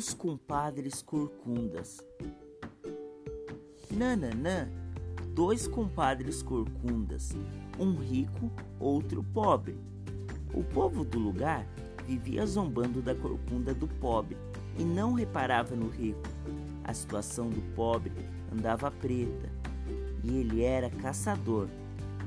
Os compadres corcundas. Nananã, dois compadres corcundas, um rico, outro pobre. O povo do lugar vivia zombando da corcunda do pobre e não reparava no rico. A situação do pobre andava preta e ele era caçador.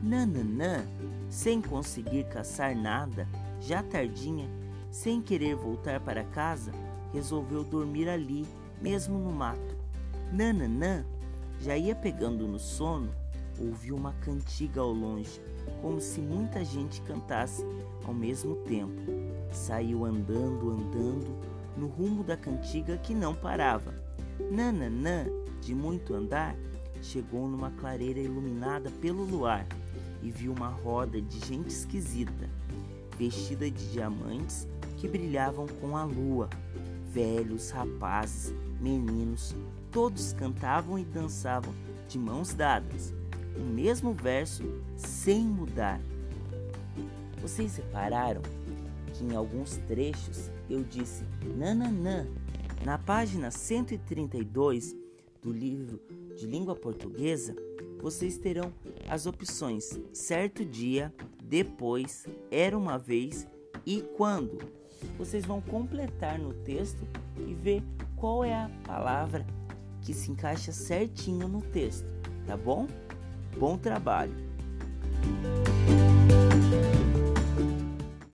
Nananã, sem conseguir caçar nada, já tardinha, sem querer voltar para casa, resolveu dormir ali, mesmo no mato. Nananã já ia pegando no sono, ouviu uma cantiga ao longe, como se muita gente cantasse ao mesmo tempo. Saiu andando, andando, no rumo da cantiga que não parava. Nananã, de muito andar, chegou numa clareira iluminada pelo luar e viu uma roda de gente esquisita, vestida de diamantes que brilhavam com a lua. Velhos, rapazes, meninos, todos cantavam e dançavam de mãos dadas, o mesmo verso sem mudar. Vocês repararam que em alguns trechos eu disse nananã? Na página 132 do livro de língua portuguesa, vocês terão as opções certo dia, depois, era uma vez e quando vocês vão completar no texto e ver qual é a palavra que se encaixa certinho no texto, tá bom? Bom trabalho!